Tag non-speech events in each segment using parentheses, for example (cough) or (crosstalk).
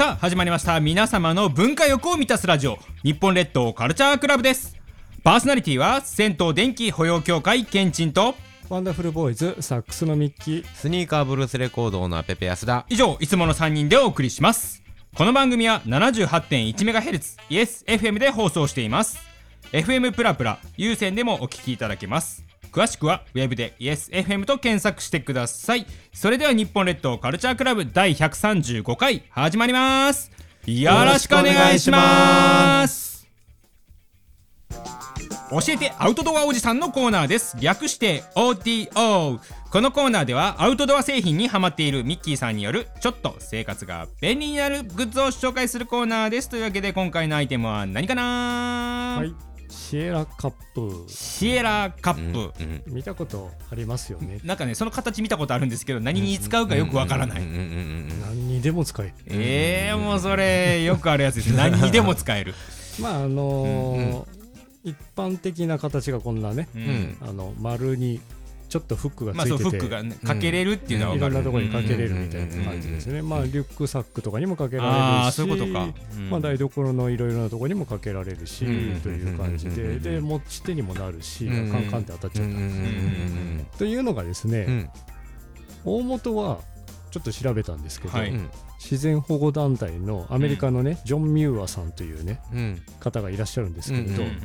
さあ始まりました。皆様の文化欲を満たすラジオ。日本列島カルチャークラブです。パーソナリティは銭湯電気保養協会ケンチンとワンダフルボーイズサックスのミッキー。スニーカーブルースレコードのペペ安田以上いつもの3人でお送りします。この番組は 78.1MHz イエス FM で放送しています。FM プラプラ有線でもお聞きいただけます詳しくはウェブで YesFM と検索してください。それでは日本列島カルチャークラブ第135回始まります。よろしくお願いします。教えてアウトドアおじさんのコーナーです。略して OTO このコーナーではアウトドア製品にハマっているミッキーさんによるちょっと生活が便利になるグッズを紹介するコーナーです。というわけで今回のアイテムは何かな？はい。シエラカップ。シエラカップ、うん見たことありますよね。なんかねその形見たことあるんですけど何に使うかよくわからない、うんうんうんうん何にでも使える。えー、もうそれよくあるやつです。(laughs) 何にでも使える、まああのー一般的な形がこんなねうん。ん。あの丸にちょっとフックがついてて、フックが、ね、かけれるっていうのは分かる、いろんなところにかけれるうんみたいな感じですね。まあリュックサックとかにもかけられああるし、そういうことか、うん。まあ台所のいろいろなところにもかけられるし、うん。という感じで、うんで持ち手にもなるし、うんカンカンって当たっちゃった。うんうんというのがですね、うん。大元はちょっと調べたんですけど、はい。うん自然保護団体のアメリカのね、ジョン・ミューアさんというねうん。方がいらっしゃるんですけれど、うんうん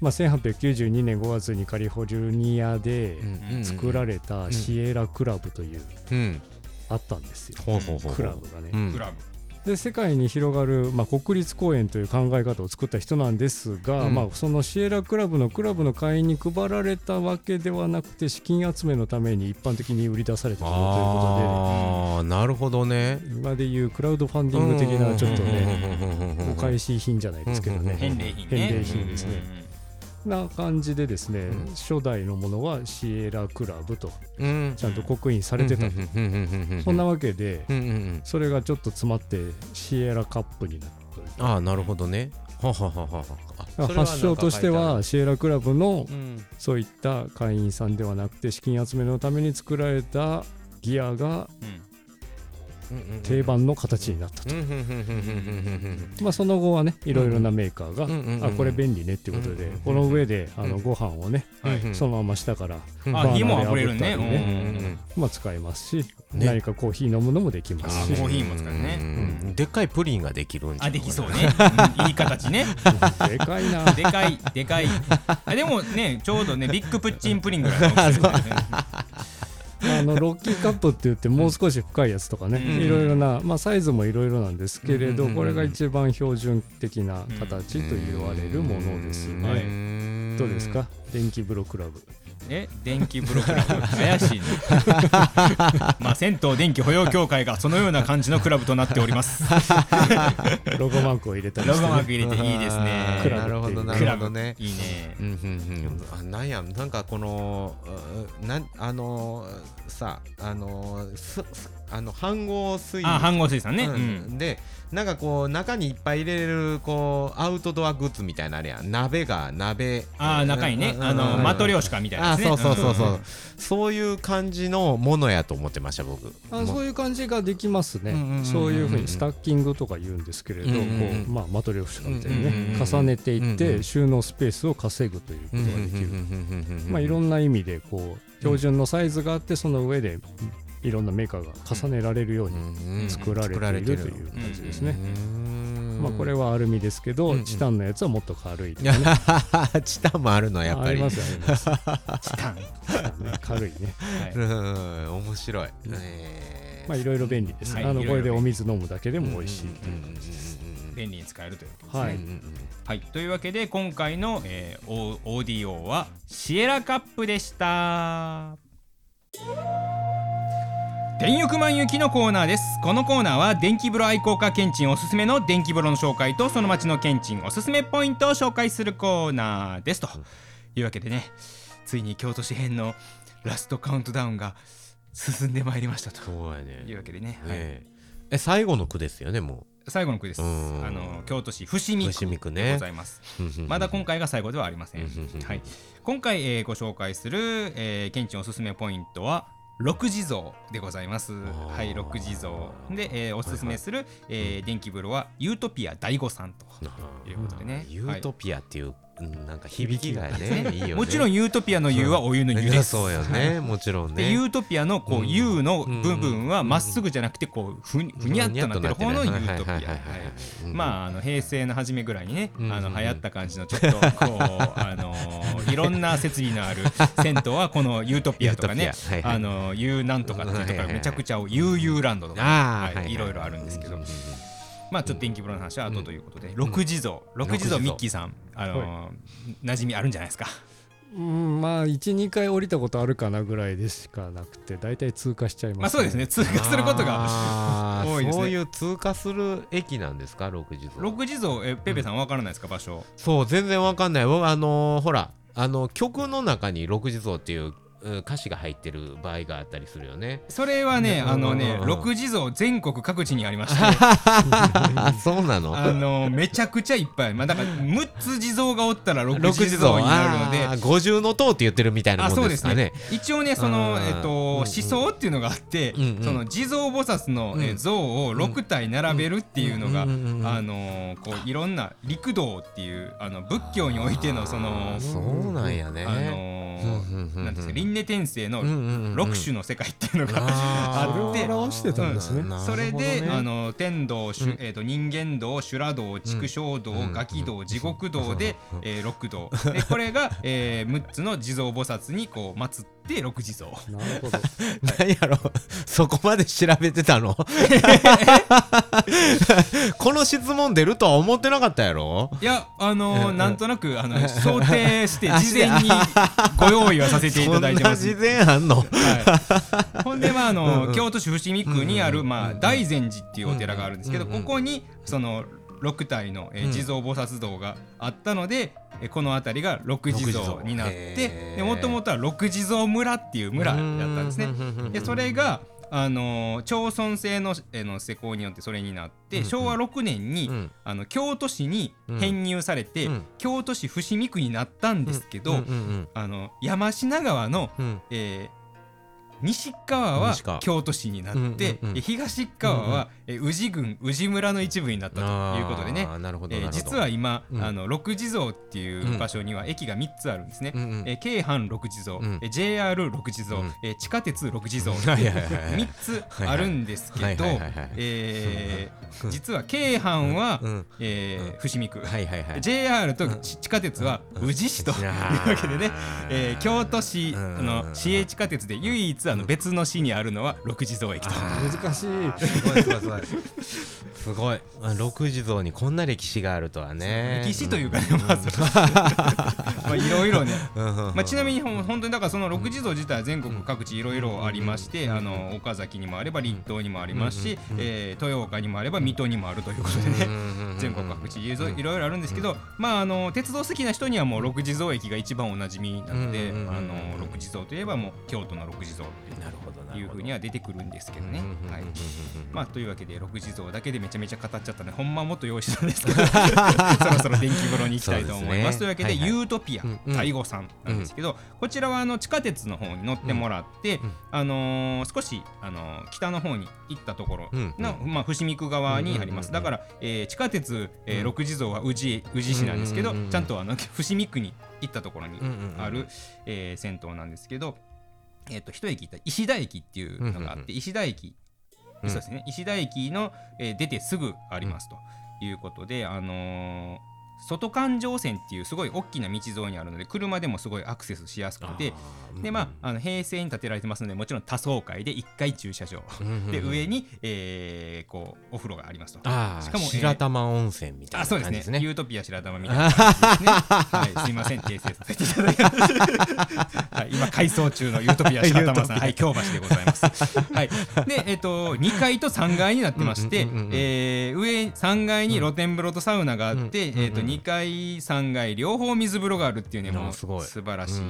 まあ、1892年5月にカリフォルニアでうん。作られたシエラクラブという、うん。あったんですよ、クラブがね。うん。で世界に広がる、まあ、国立公園という考え方を作った人なんですが、うん。まあ、そのシエラクラブのクラブの会員に配られたわけではなくて資金集めのために一般的に売り出されたものというこああなるほどね。とで今でいうクラウドファンディング的なちょっとねねお返し品じゃないですけどね返礼品ですねな感じでですね、うん。初代のものはシエラクラブとうん。ちゃんと刻印されてた。と、そんなわけでそれがちょっと詰まってシエラカップになった。ああなるほどね。発祥としてはシエラクラブのうん。そういった会員さんではなくて資金集めのために作られたギアが定番の形になったと、まあ、その後はねいろいろなメーカーが、あこれ便利ねっていうことで、この上であのうん。ご飯をね、そのまま下から、うん。あ火もあふれるねバーナーで炙ったりうんうんうんまあ、使えますし、ね。何かコーヒー飲むのもできますし。あコーヒーも使うね。うんでっかいプリンができるんちゃあできそうね、うん (laughs) いい形ね。でかいな。でかいでかい。あでもねちょうどねビッグプッチンプリンぐらいの大きさですね (laughs) あのロッキーカップって言ってもう少し深いやつとかね、うん。いろいろな、まあ、サイズもいろいろなんですけれど、うんこれが一番標準的な形と言われるものですね。どうですか？電気風呂クラブえ電気ブロックラブ怪しいねまあ銭湯電気保養協会がそのような感じのクラブとなっております。(laughs) ロゴマークを入れたりして、ロゴマーね、ク入れていいですね。なるほどなるほどね。いいね。うんうんうん。あなんやなんかこのうなんあのさあのすすあの飯合水。あ飯合水産ね。ううん。んでなんかこう中にいっぱい入れれるこうアウトドアグッズみたいなのあれやん。鍋が鍋。ああ中にね。あのマトリョーシカみたいなね。そうそうそうそう、んそういう感じのものやと思ってました僕。あそういう感じができますね、そういうふうにスタッキングとか言うんですけれど、うんうんうんこうまあ、マトリョーシカみたいにね、重ねていって、収納スペースを稼ぐということができる、まあ、いろなんな意味でこう標準のサイズがあってその上でいろんなメーカーが重ねられるように作られているという感じですね。まあ、これははアルミですけど、うんうん。チタンのやつはもっと軽いね、(laughs) チタンもあるのやっぱり。ありますあります、チタン。ね (laughs) 軽いね、はいうん。面白い。え。ーまあ、いろいろ便利です、はい。あのこれでお水飲むだけでも美味しいという。感じです、便利に使えるということですね。はい。うんうんうんはい、というわけで今回の、えーオーディオはシエラカップでした電浴満雪のコーナーです。このコーナーは電気風呂愛好家ケンチンおすすめの電気風呂の紹介とその町のケンチンおすすめポイントを紹介するコーナーですと。いうわけでねついに京都市編のラストカウントダウンが進んでまいりましたと。いうわけでね、はい。ねえ最後の句ですよねも最後の句です。うん。あの京都市伏見区でございます。うまだ今回が最後ではありません。うん。うん。うん。はい、今回、えーご紹介する、えー、ケンチンおすすめポイントは六地蔵でございます。はい、六地蔵で、えーおすすめする、えー電気風呂はユートピア第五さんということでね。ユートピアっていう、うんなんか響きがねいいよね。もちろんユートピアの湯はお湯の湯です。(laughs) そうよねもちろんでねユートピアのこううん。U のうん部分はまっすぐじゃなくてこうふにゃっとなってる方のユートピア。はいまああ、あの平成の初めぐらいにね、うん。あの流行った感じのちょっとこう、(laughs) あのーいろんな設備のある銭湯はこのユートピアとかねあのーユーなんとかっていうところめちゃくちゃユーユーランドとか、いいろいろあるんですけどまあちょっと電気風呂の話は後ということで、六地蔵六地蔵ミッキーさん、あのー馴染みあるんじゃないですか？うんまあ12回降りたことあるかなぐらいでしかなくて大体通過しちゃいます、まあそうですね。通過することが (laughs) 多いですね。そういう通過する駅なんですか？六時六地蔵えペペさんわからないですか？場所。そう全然わかんない。僕あのーほらあの曲の中に六地蔵っていううん歌詞が入ってる場合があったりするよね。それはねうん。あのね六地蔵全国各地にありまして。あ (laughs) そうなの？あのめちゃくちゃいっぱい。まあだから6つ地蔵がおったら6六地蔵になるので。五重の塔って言ってるみたいなもあそうんですすかね。一応ねそのえっとうん思想っていうのがあってうんうん。その地蔵菩薩の像を6体並べるっていうのがうんうんうんうんあのーこういろんな陸道っていうあの仏教においてのそのそうなんやね。あのなんですか輪廻転生のうんうんうんうん。6種の世界っていうのがあって。それを表してたんですね、うん。なるほそれどねで、あの天道、えー、と人間道修羅道畜生道、うん。ガキ道うん。地獄道で、うん。えー、六道。でこれが、えー、6つの地蔵菩薩にこう祀って六地蔵なるほど。(laughs) 何やろ？(laughs) そこまで調べてたの？(laughs) この質問出るとは思ってなかったやろ？いやあのーうんなんとなくあの想定して事前にご用意はさせていただいてます。そんな事前あんの？はい、ほんでまああの、うんうん。京都市伏見区にある、まあ、大善寺っていうお寺があるんですけど、うんうんここにその6体の、えーうん地蔵菩薩像があったので、えーこの辺りが六地蔵になってもともとは六地蔵村っていう村だったんですね。でそれがあのー町村制の,、えーの施行によってそれになって、昭和6年に、うん。あの京都市に編入されて、うん。京都市伏見区になったんですけど、あの山科川のうえー西側は京都市になって、うんうんうんえ東側は、えー宇治郡宇治村の一部になったということでね。えー実は今、うん。あの六地蔵っていう場所には駅が3つあるんですね。うんうんえー京阪六地蔵、うん。えー JR 六地蔵、うん。えー地下鉄六地蔵 (laughs) はいはいはいはい。3つあるんですけど実は京阪は、うん。えー伏見区、はいはいはい。JR と地地下鉄は宇治市というわけでね、えー京都市うんの市営地下鉄で唯一あの別の市にあるのは六地蔵駅と。難しい。すごいすごいすごい。すごい。あ六地蔵にこんな歴史があるとはね。歴史というかね、まずまあ (laughs) いろいろね、まあ、ちなみにほん本当にだからその六地蔵自体は全国各地いろいろありまして、あの岡崎にもあれば立東にもありますし、えー豊岡にもあれば水戸にもあるということでね、全国各地いろいろいろあるんですけど、まああの鉄道好きな人にはもう六地蔵駅が一番おなじみなので、うんうんうんうん。あの六地蔵といえばもう京都の六地蔵ってなるほどないうふうには出てくるんですけどね。はい。ままあというわけで六地蔵だけでめちゃめちゃ語っちゃったね。ほんまはもっと用意してたんですけど (laughs) そろそろ電気風呂に行きたいと思います。すね。というわけで、はいはい。ユートピアうんうん。第五さんなんですけど、こちらはあの地下鉄の方に乗ってもらって、うんあのー少し、あのー北の方に行ったところの、うんまあ、伏見区側にあります、うんうんうんうんだから、えー地下鉄、えーうん。六地蔵は宇治宇治市なんですけど、うんうんうんうん。ちゃんとあの伏見区に行ったところにある、えー銭湯なんですけど、えー、と一駅行った石田駅っていうのがあって、うんうん石田駅うんそうですね石田駅の、えー出てすぐありますということで、あのー外環状線っていうすごい大きな道沿いにあるので車でもすごいアクセスしやすくてでまああの平成に建てられてますのでもちろん多層階で1階駐車場。で上に、えーこうお風呂がありますと。あしかもえー白玉温泉みたいなあそうですね。感じですね。ユートピア白玉みたいな感じですね。はい、すいません、訂正させていただきます。(laughs) はい、今改装中のユートピア白玉さん、(laughs) はい、京橋でございます。はい、で、えっ、と、2階と3階になってまして、上3階に露天風呂とサウナがあって、うん。えっ、と、2階、3階両方水風呂があるっていうね、うんもうすごい。素晴らしい、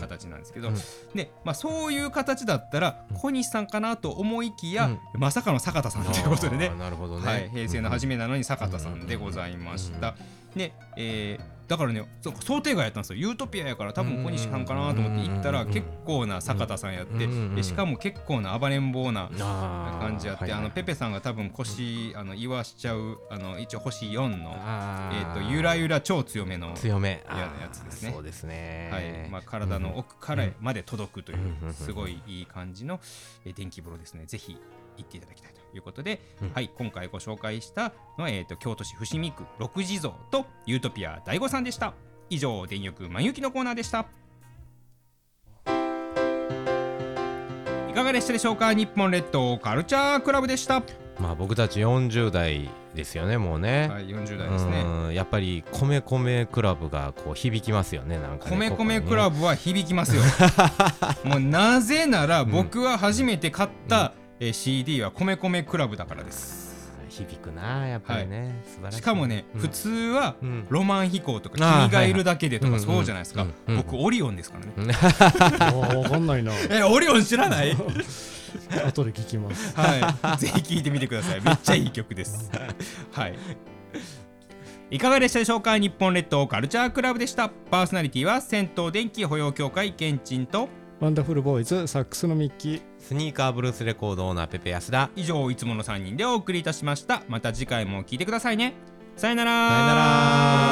形なんですけど、うん。で、まあ、そういう形だったら、小西さんかなと思いきや、うん。まさかの坂田さんということでね。なるほどね。はい、平成の初めなのに坂田さんでございました。で、えーだからねそう想定外やったんですよ。ユートピアやから多分小西さんかなと思って行ったら結構な坂田さんやってでしかも結構な暴れん坊な感じやってあのペペさんが多分腰あの言わしちゃうあの一応星4のえっとゆらゆら超強めの強め。やつですね。そうですね。はい。まあ体の奥からまで届くというすごいいい感じの電気風呂ですね。ぜひ行っていただきたいということで、うん、はい今回ご紹介したのは、えーと、京都市伏見区六地蔵とユートピア大悟さんでした。以上電力満雪のコーナーでした。いかがでしたでしょうか？日本列島カルチャークラブでした。まあ僕たち40代ですよねもうね。はい40代ですね。やっぱり米米クラブがこう響きますよねなんかね米米クラブは響きますよ。(laughs) もうなぜなら僕は初めて買った、うん。えー、CD は米米クラブだからです響くなやっぱりね、はい、素晴らしい。しかもね、うん、普通はロマン飛行とか、君がいるだけでとかそうじゃないですか、僕オリオンですからね。分かんないな。(laughs) えオリオン知らない？(laughs) 後で聞きます。はい。ぜひ聞いてみてください。めっちゃいい曲です。はい。いかがでしたでしょうか？日本列島カルチャークラブでした。パーソナリティは銭湯電気保養協会ケンチンとワンダフルボーイズサックスのミッキー。スニーカーブルースレコードオーナーペペ安田。以上いつもの3人でお送りいたしました。また次回も聞いてくださいね。さよなら。さよなら